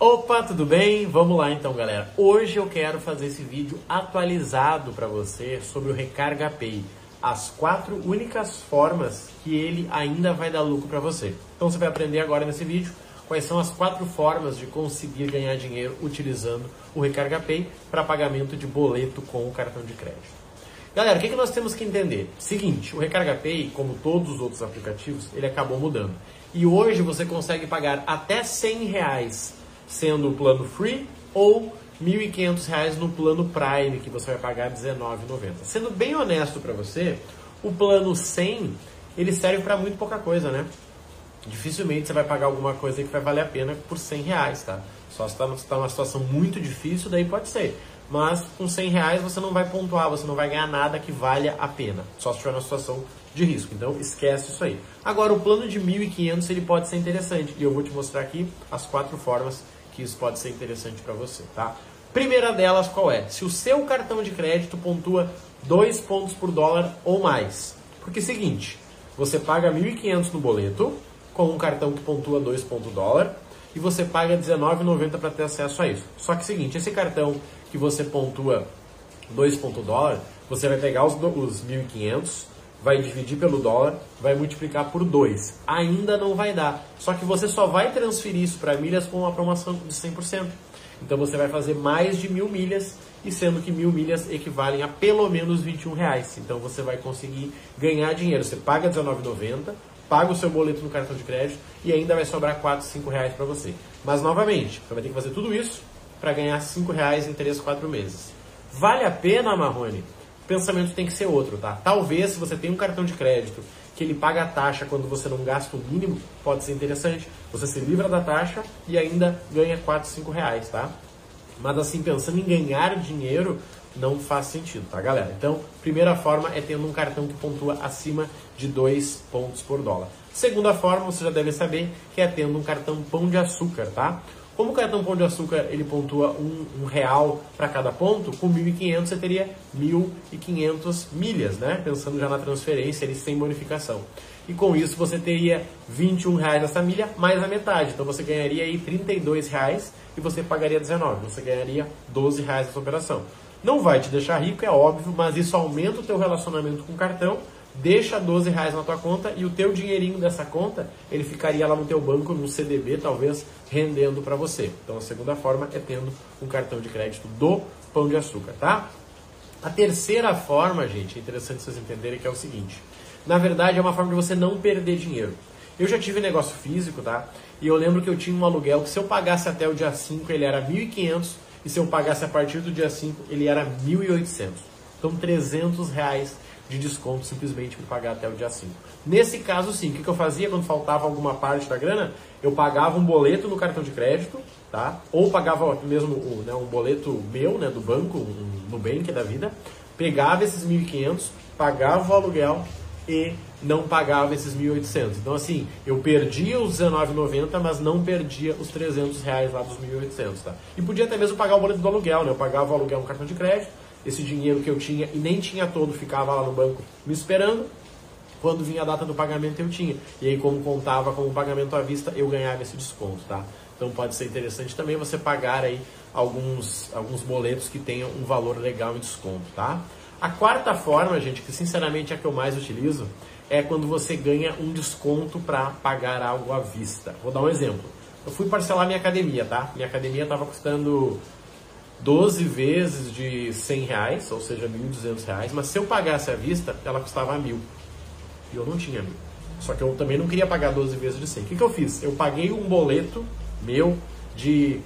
Opa, tudo bem? Vamos lá então, galera. Hoje eu quero fazer esse vídeo atualizado para você sobre o Recarga Pay, as quatro únicas formas que ele ainda vai dar lucro para você. Então você vai aprender agora nesse vídeo quais são as quatro formas de conseguir ganhar dinheiro utilizando o Recarga Pay para pagamento de boleto com o cartão de crédito. Galera, o que, que nós temos que entender? Seguinte, o Recarga Pay, como todos os outros aplicativos, ele acabou mudando. E hoje você consegue pagar até 100 reais sendo o plano free ou R$ 1.500 no plano Prime, que você vai pagar R$19,90. Sendo bem honesto para você, o plano 100 ele serve para muito pouca coisa, né? Dificilmente você vai pagar alguma coisa que vai valer a pena por 100 reais, tá? Só se está tá numa situação muito difícil, daí pode ser. Mas com 100 reais você não vai pontuar, você não vai ganhar nada que valha a pena. Só se estiver numa situação de risco. Então esquece isso aí. Agora o plano de 1.500 ele pode ser interessante e eu vou te mostrar aqui as quatro formas que isso pode ser interessante para você, tá? Primeira delas qual é? Se o seu cartão de crédito pontua 2 pontos por dólar ou mais. Porque é seguinte, você paga 1.500 no boleto com um cartão que pontua 2 pontos dólar e você paga R$19,90 para ter acesso a isso. Só que é seguinte, esse cartão que você pontua 2 pontos dólar, você vai pegar os, os 1.500 vai dividir pelo dólar, vai multiplicar por 2. Ainda não vai dar. Só que você só vai transferir isso para milhas com uma promoção de 100%. Então você vai fazer mais de mil milhas, e sendo que mil milhas equivalem a pelo menos 21 reais. Então você vai conseguir ganhar dinheiro. Você paga R$19,90, paga o seu boleto no cartão de crédito e ainda vai sobrar 4, 5 reais para você. Mas novamente, você vai ter que fazer tudo isso para ganhar 5 reais em 3, 4 meses. Vale a pena, Marrone? Pensamento tem que ser outro, tá? Talvez se você tem um cartão de crédito que ele paga a taxa quando você não gasta o mínimo, pode ser interessante. Você se livra da taxa e ainda ganha 4, 5 reais, tá? Mas assim, pensando em ganhar dinheiro, não faz sentido, tá, galera? Então, primeira forma é tendo um cartão que pontua acima de 2 pontos por dólar. Segunda forma, você já deve saber, que é tendo um cartão pão de açúcar, tá? Como o cartão Pão de Açúcar ele pontua um, um real para cada ponto, com 1.500 você teria 1.500 milhas, né? Pensando já na transferência ele sem bonificação. E com isso você teria 21 reais essa milha mais a metade. Então você ganharia aí 32 reais e você pagaria 19. Você ganharia 12 reais essa operação. Não vai te deixar rico, é óbvio, mas isso aumenta o teu relacionamento com o cartão deixa 12 reais na tua conta e o teu dinheirinho dessa conta, ele ficaria lá no teu banco, no CDB, talvez, rendendo para você. Então a segunda forma é tendo um cartão de crédito do Pão de Açúcar, tá? A terceira forma, gente, é interessante vocês entenderem que é o seguinte. Na verdade, é uma forma de você não perder dinheiro. Eu já tive negócio físico, tá? E eu lembro que eu tinha um aluguel que se eu pagasse até o dia 5, ele era 1.500 e se eu pagasse a partir do dia 5, ele era 1.800. Então, 300 reais de desconto simplesmente por pagar até o dia 5. Nesse caso, sim, o que, eu fazia quando faltava alguma parte da grana? Eu pagava um boleto no cartão de crédito, tá? Ou pagava mesmo né, um boleto meu, né, do banco, um Nubank da vida, pegava esses 1.500, pagava o aluguel e não pagava esses 1.800. Então, assim, eu perdia os 19,90, mas não perdia os 300 reais lá dos 1.800, tá? E podia até mesmo pagar o boleto do aluguel, né? Eu pagava o aluguel no cartão de crédito, esse dinheiro que eu tinha e nem tinha todo ficava lá no banco me esperando. Quando vinha a data do pagamento eu tinha. E aí como contava como pagamento à vista, eu ganhava esse desconto, tá? Então pode ser interessante também você pagar aí alguns, alguns boletos que tenham um valor legal em desconto, tá? A quarta forma, gente, que sinceramente é a que eu mais utilizo, é quando você ganha um desconto para pagar algo à vista. Vou dar um exemplo. Eu fui parcelar minha academia, tá? Minha academia estava custando 12 vezes de 100 reais, ou seja, 1.200 reais, mas se eu pagasse à vista, ela custava mil. E eu não tinha mil. Só que eu também não queria pagar 12 vezes de 100. O que, que eu fiz? Eu paguei um boleto meu de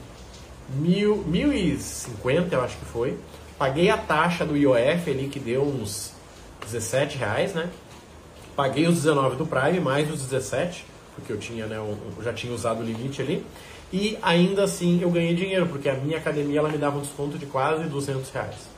mil, 1.050, eu acho que foi. Paguei a taxa do IOF ali, que deu uns 17 reais, né? Paguei os 19 do Prime, mais os 17, porque eu tinha, né, eu já tinha usado o limite ali e ainda assim eu ganhei dinheiro, porque a minha academia ela me dava um desconto de quase 200 reais.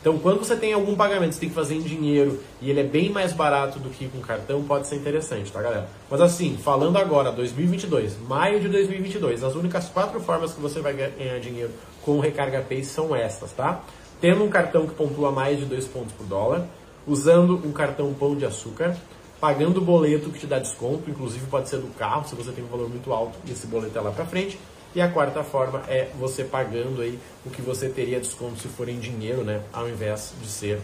Então, quando você tem algum pagamento, você tem que fazer em dinheiro e ele é bem mais barato do que com cartão, pode ser interessante, tá, galera? Mas assim, falando agora, 2022, maio de 2022, as únicas quatro formas que você vai ganhar dinheiro com o Recarga Pay são essas, tá? Tendo um cartão que pontua mais de 2 pontos por dólar, usando um cartão pão de açúcar, pagando o boleto que te dá desconto, inclusive pode ser do carro, se você tem um valor muito alto e esse boleto é lá para frente, E a quarta forma é você pagando aí o que você teria desconto se for em dinheiro, né? Ao invés de ser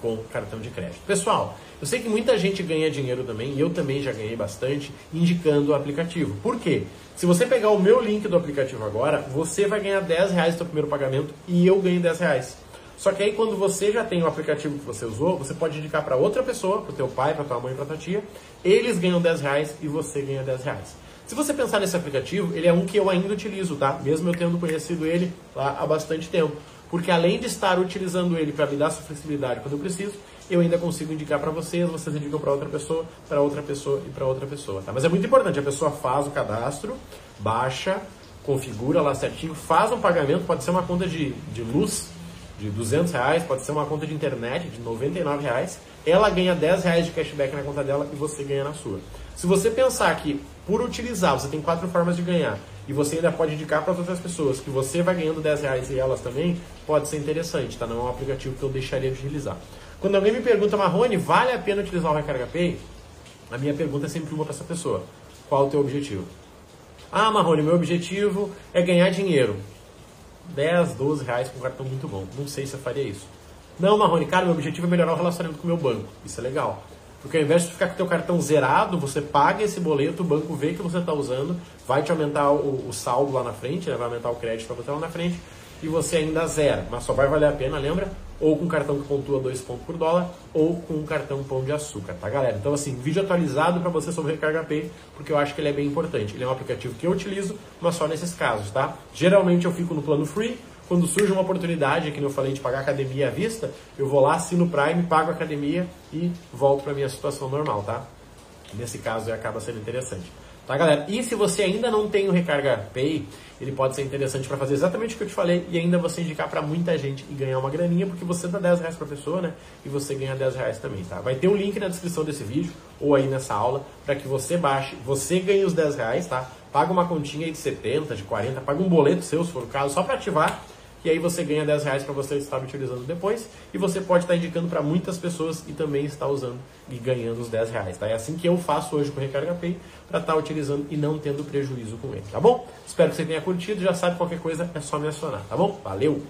com cartão de crédito. Pessoal, eu sei que muita gente ganha dinheiro também, e eu também já ganhei bastante, indicando o aplicativo. Por quê? Se você pegar o meu link do aplicativo agora, você vai ganhar 10 reais no seu primeiro pagamento e eu ganho 10 reais. Só que aí quando você já tem o aplicativo que você usou, você pode indicar para outra pessoa, para o teu pai, para tua mãe, para tua tia, eles ganham 10 reais e você ganha 10 reais. Se você pensar nesse aplicativo, ele é um que eu ainda utilizo, tá? Mesmo eu tendo conhecido ele lá há bastante tempo. Porque além de estar utilizando ele para me dar flexibilidade quando eu preciso, eu ainda consigo indicar para vocês, vocês indicam para outra pessoa, para outra pessoa e para outra pessoa, tá? Mas é muito importante, a pessoa faz o cadastro, baixa, configura lá certinho, faz um pagamento, pode ser uma conta de, de luz de 200 reais, pode ser uma conta de internet de 99 reais, ela ganha 10 reais de cashback na conta dela e você ganha na sua. Se você pensar que por utilizar, você tem quatro formas de ganhar, e você ainda pode indicar para outras pessoas que você vai ganhando 10 reais e elas também, pode ser interessante, tá? Não é um aplicativo que eu deixaria de utilizar. Quando alguém me pergunta, Marrone, vale a pena utilizar o Recarga Pay? A minha pergunta é sempre uma para essa pessoa. Qual o teu objetivo? Ah, Marrone, meu objetivo é ganhar dinheiro. 10, 12 reais com um cartão muito bom. Não sei se eu faria isso. Não, Marrone, cara, meu objetivo é melhorar o relacionamento com o meu banco. Isso é legal. Porque ao invés de ficar com o teu cartão zerado, você paga esse boleto, o banco vê que você está usando, vai te aumentar o, o, saldo lá na frente, né? vai aumentar o crédito para você lá na frente, e você ainda zera. Mas só vai valer a pena, lembra? Ou com cartão que pontua 2 pontos por dólar, ou com um cartão pão de açúcar, tá galera? Então assim, vídeo atualizado para você sobre Recarga Pay, porque eu acho que ele é bem importante. Ele é um aplicativo que eu utilizo, mas só nesses casos, tá? Geralmente eu fico no plano free, quando surge uma oportunidade, que eu falei de pagar academia à vista, eu vou lá, assino o Prime, pago a academia e volto para minha situação normal, tá? Nesse caso acaba sendo interessante. Tá, galera? E se você ainda não tem o Recarga Pay, ele pode ser interessante para fazer exatamente o que eu te falei e ainda você indicar para muita gente e ganhar uma graninha, porque você dá 10 reais para pessoa, né? E você ganha 10 reais também, tá? Vai ter um link na descrição desse vídeo ou aí nessa aula para que você baixe, você ganhe os 10 reais, tá? Paga uma continha aí de 70, de 40, paga um boleto seu, se for o caso, só para ativar e aí você ganha 10 reais para você estar utilizando depois e você pode estar indicando para muitas pessoas e também estar usando e ganhando os 10 reais. Tá? É assim que eu faço hoje com o Recarga Pay para estar utilizando e não tendo prejuízo com ele, tá bom? Espero que você tenha curtido, já sabe qualquer coisa é só me acionar, tá bom? Valeu!